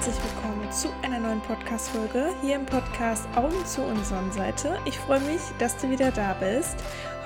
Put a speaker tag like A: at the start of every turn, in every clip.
A: herzlich willkommen zu einer neuen Podcast-Folge hier im Podcast Augen zu und Sonnenseite. Ich freue mich, dass du wieder da bist.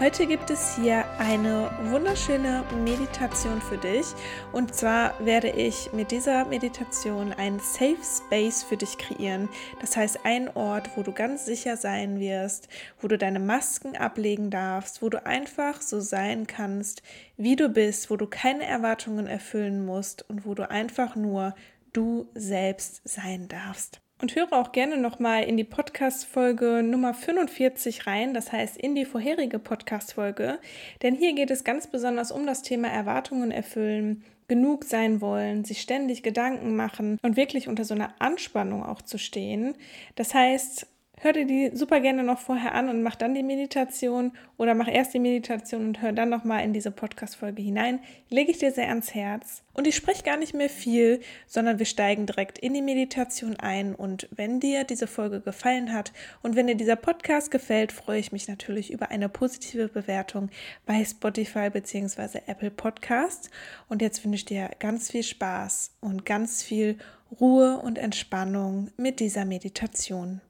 A: Heute gibt es hier eine wunderschöne Meditation für dich. Und zwar werde ich mit dieser Meditation ein Safe Space für dich kreieren. Das heißt, ein Ort, wo du ganz sicher sein wirst, wo du deine Masken ablegen darfst, wo du einfach so sein kannst, wie du bist, wo du keine Erwartungen erfüllen musst und wo du einfach nur du selbst sein darfst. Und höre auch gerne nochmal in die Podcast-Folge Nummer 45 rein, das heißt in die vorherige Podcast-Folge, denn hier geht es ganz besonders um das Thema Erwartungen erfüllen, genug sein wollen, sich ständig Gedanken machen und wirklich unter so einer Anspannung auch zu stehen. Das heißt, hör dir die super gerne noch vorher an und mach dann die Meditation oder mach erst die Meditation und hör dann nochmal in diese Podcast-Folge hinein. Lege ich dir sehr ans Herz. Und ich spreche gar nicht mehr viel, sondern wir steigen direkt in die Meditation ein. Und wenn dir diese Folge gefallen hat und wenn dir dieser Podcast gefällt, freue ich mich natürlich über eine positive Bewertung bei Spotify bzw. Apple Podcasts. Und jetzt wünsche ich dir ganz viel Spaß und ganz viel Ruhe und Entspannung mit dieser Meditation.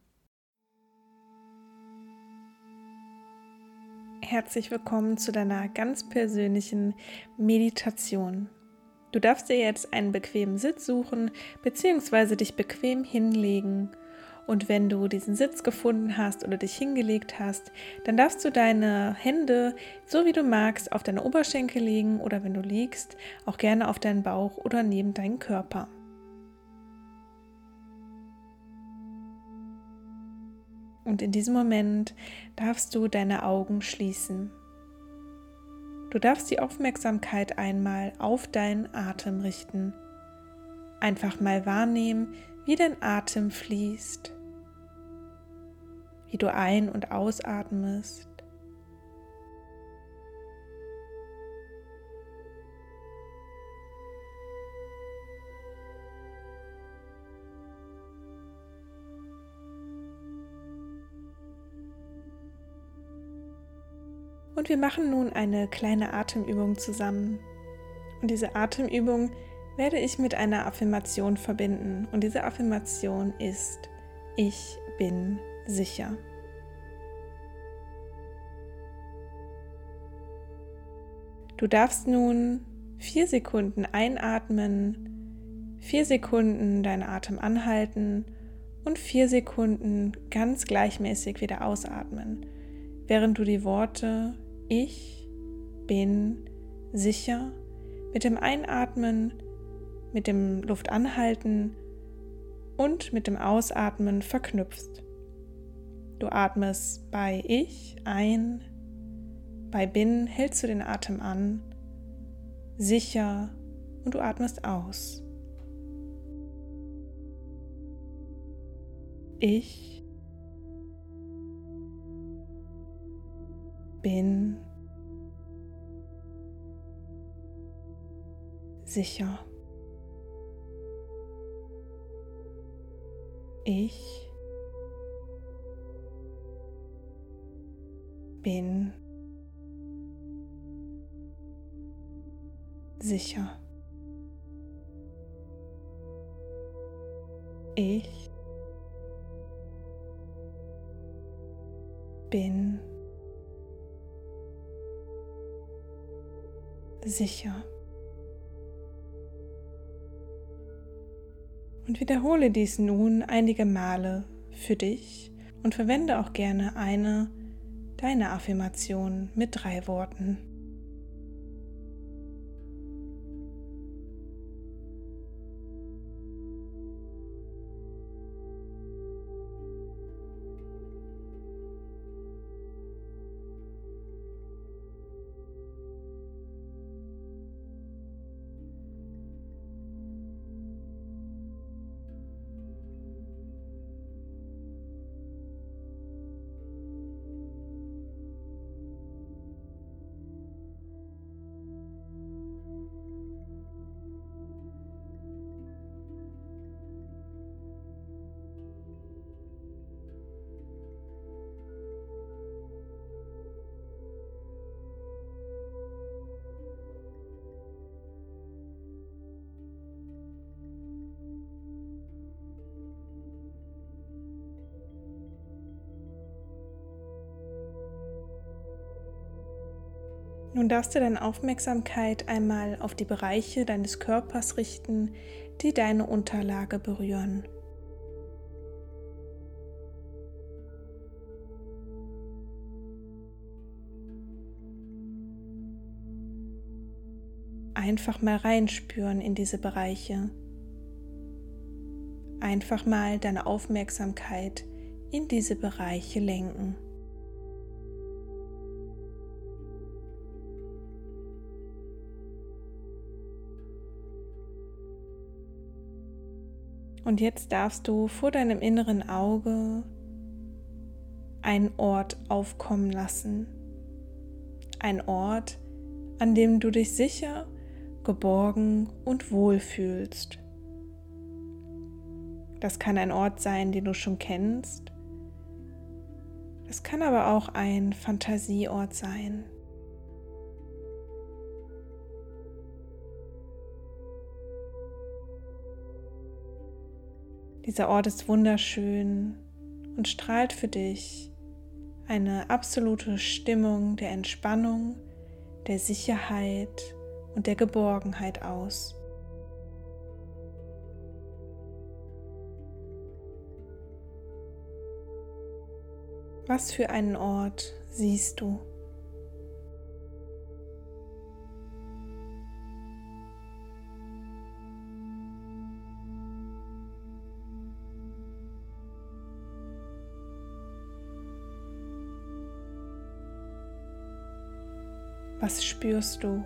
A: Herzlich willkommen zu deiner ganz persönlichen Meditation. Du darfst dir jetzt einen bequemen Sitz suchen bzw. dich bequem hinlegen. Und wenn du diesen Sitz gefunden hast oder dich hingelegt hast, dann darfst du deine Hände, so wie du magst, auf deine Oberschenkel legen oder wenn du liegst, auch gerne auf deinen Bauch oder neben deinen Körper. Und in diesem Moment darfst du deine Augen schließen. Du darfst die Aufmerksamkeit einmal auf deinen Atem richten. Einfach mal wahrnehmen, wie dein Atem fließt, wie du ein- und ausatmest. Und wir machen nun eine kleine Atemübung zusammen. Und diese Atemübung werde ich mit einer Affirmation verbinden. Und diese Affirmation ist, ich bin sicher. Du darfst nun vier Sekunden einatmen, vier Sekunden deinen Atem anhalten und vier Sekunden ganz gleichmäßig wieder ausatmen, während du die Worte ich bin sicher mit dem Einatmen, mit dem Luftanhalten und mit dem Ausatmen verknüpft. Du atmest bei Ich ein, bei Bin hältst du den Atem an, sicher und du atmest aus. Ich bin sicher. Ich bin sicher. Ich bin sicher. Sicher. Und wiederhole dies nun einige Male für dich und verwende auch gerne eine deiner Affirmationen mit drei Worten. Nun darfst du deine Aufmerksamkeit einmal auf die Bereiche deines Körpers richten, die deine Unterlage berühren. Einfach mal reinspüren in diese Bereiche. Einfach mal deine Aufmerksamkeit in diese Bereiche lenken. Und jetzt darfst du vor deinem inneren Auge einen Ort aufkommen lassen. Ein Ort, an dem du dich sicher, geborgen und wohl fühlst. Das kann ein Ort sein, den du schon kennst. Das kann aber auch ein Fantasieort sein. Dieser Ort ist wunderschön und strahlt für dich eine absolute Stimmung der Entspannung, der Sicherheit und der Geborgenheit aus. Was für einen Ort siehst du? Was spürst du?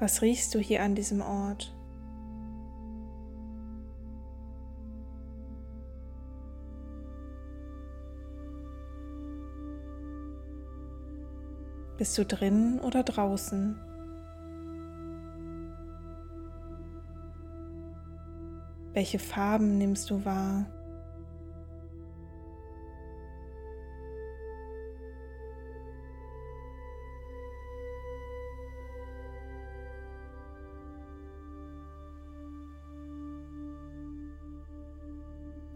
A: Was riechst du hier an diesem Ort? Bist du drinnen oder draußen? Welche Farben nimmst du wahr?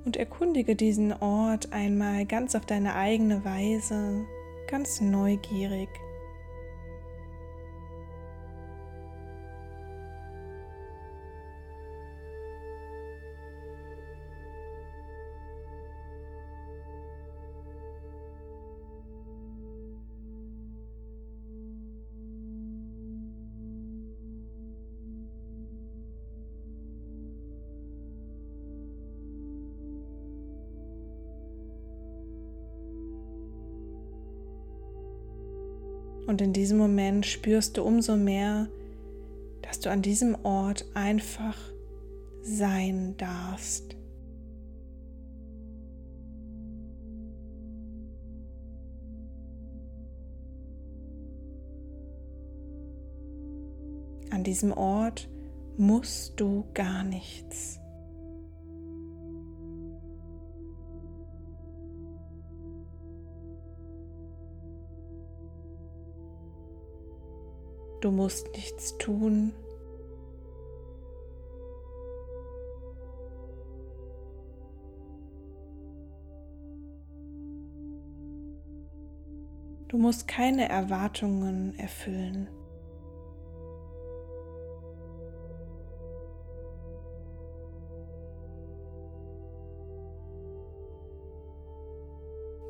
A: Und erkundige diesen Ort einmal ganz auf deine eigene Weise, ganz neugierig. Und in diesem Moment spürst du umso mehr, dass du an diesem Ort einfach sein darfst. An diesem Ort musst du gar nichts. Du musst nichts tun. Du musst keine Erwartungen erfüllen.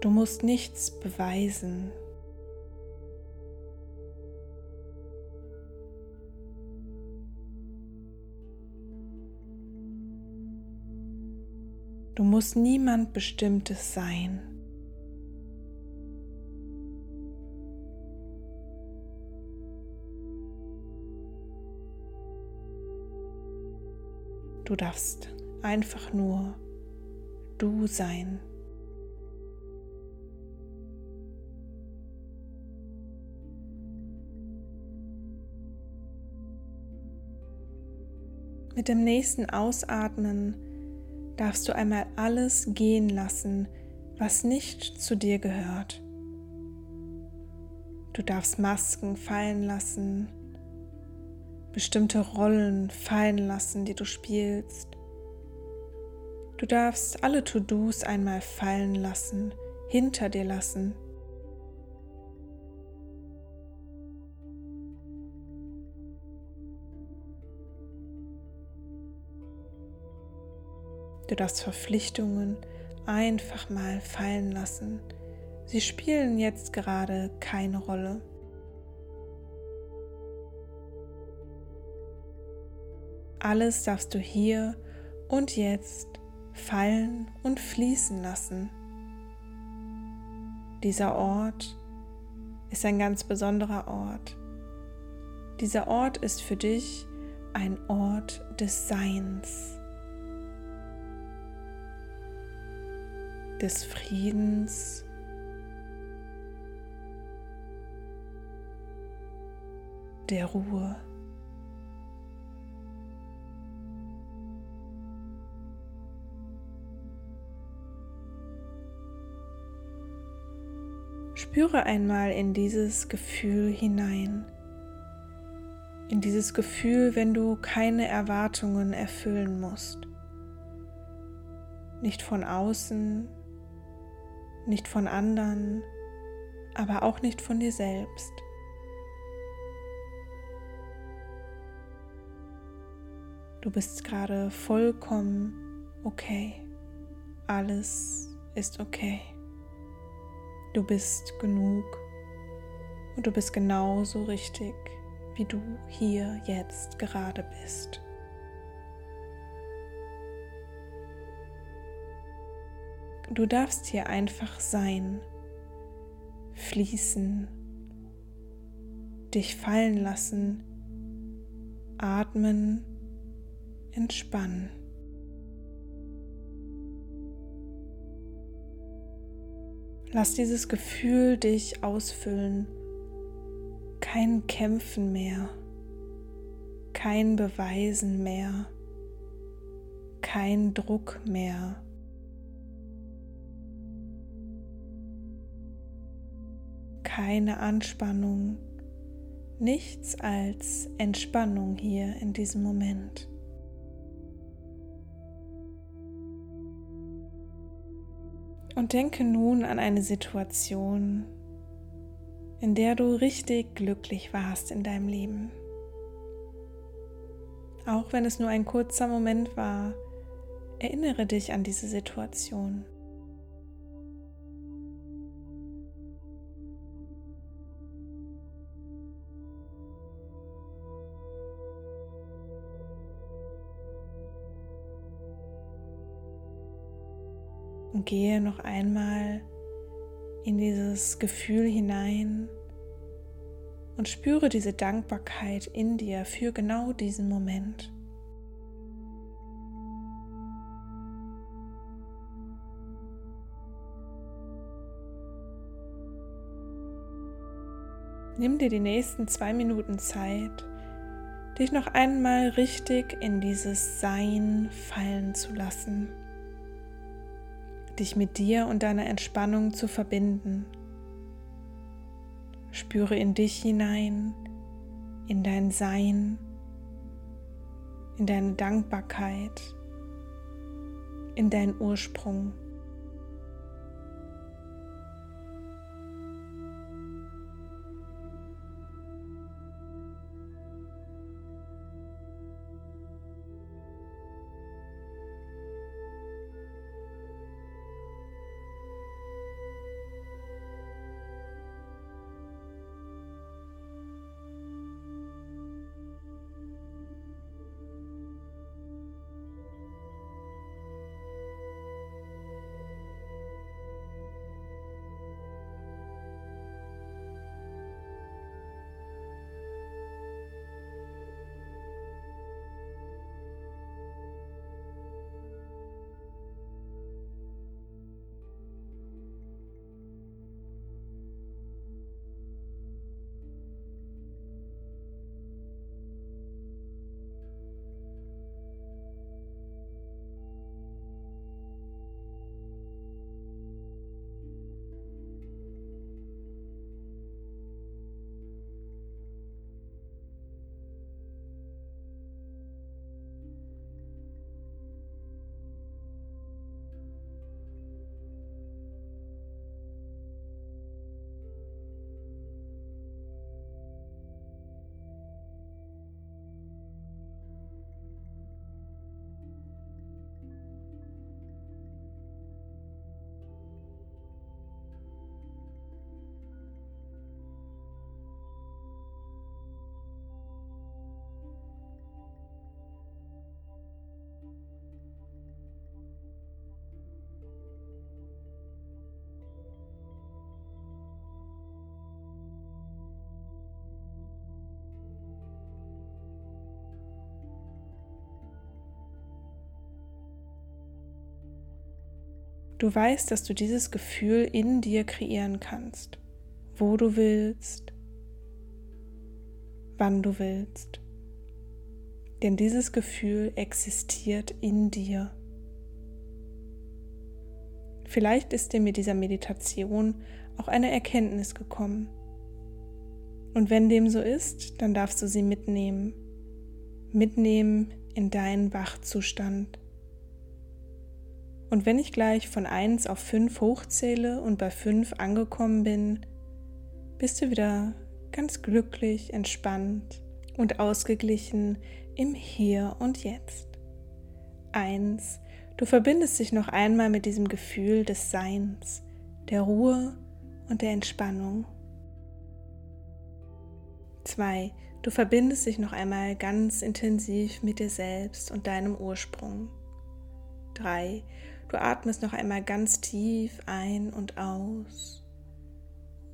A: Du musst nichts beweisen. Du musst niemand Bestimmtes sein. Du darfst einfach nur du sein. Mit dem nächsten Ausatmen darfst du einmal alles gehen lassen, was nicht zu dir gehört. Du darfst Masken fallen lassen, bestimmte Rollen fallen lassen, die du spielst. Du darfst alle To-Dos einmal fallen lassen, hinter dir lassen. Du darfst Verpflichtungen einfach mal fallen lassen. Sie spielen jetzt gerade keine Rolle. Alles darfst du hier und jetzt fallen und fließen lassen. Dieser Ort ist ein ganz besonderer Ort. Dieser Ort ist für dich ein Ort des Seins, des Friedens, der Ruhe. Spüre einmal in dieses Gefühl hinein. In dieses Gefühl, wenn du keine Erwartungen erfüllen musst. Nicht von außen, nicht von anderen, aber auch nicht von dir selbst. Du bist gerade vollkommen okay. Alles ist okay. Du bist genug und du bist genauso richtig, wie du hier jetzt gerade bist. Du darfst hier einfach sein, fließen, dich fallen lassen, atmen, entspannen. Lass dieses Gefühl dich ausfüllen. Kein Kämpfen mehr, kein Beweisen mehr, kein Druck mehr. Keine Anspannung, nichts als Entspannung hier in diesem Moment. Und denke nun an eine Situation, in der du richtig glücklich warst in deinem Leben. Auch wenn es nur ein kurzer Moment war, erinnere dich an diese Situation. Und gehe noch einmal in dieses Gefühl hinein und spüre diese Dankbarkeit in dir für genau diesen Moment. Nimm dir die nächsten zwei Minuten Zeit, dich noch einmal richtig in dieses Sein fallen zu lassen dich mit dir und deiner Entspannung zu verbinden. Spüre in dich hinein, in dein Sein, in deine Dankbarkeit, in deinen Ursprung. Du weißt, dass du dieses Gefühl in dir kreieren kannst, wo du willst, wann du willst. Denn dieses Gefühl existiert in dir. Vielleicht ist dir mit dieser Meditation auch eine Erkenntnis gekommen. Und wenn dem so ist, dann darfst du sie mitnehmen. Mitnehmen in deinen Wachzustand. Und wenn ich gleich von 1 auf 5 hochzähle und bei 5 angekommen bin, bist du wieder ganz glücklich, entspannt und ausgeglichen im Hier und Jetzt. 1. Du verbindest dich noch einmal mit diesem Gefühl des Seins, der Ruhe und der Entspannung. 2. Du verbindest dich noch einmal ganz intensiv mit dir selbst und deinem Ursprung. 3. Du atmest noch einmal ganz tief ein und aus.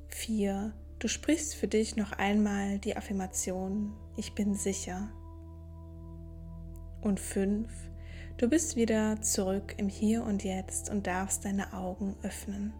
A: 4. Du sprichst für dich noch einmal die Affirmation, ich bin sicher. Und 5. Du bist wieder zurück im Hier und Jetzt und darfst deine Augen öffnen.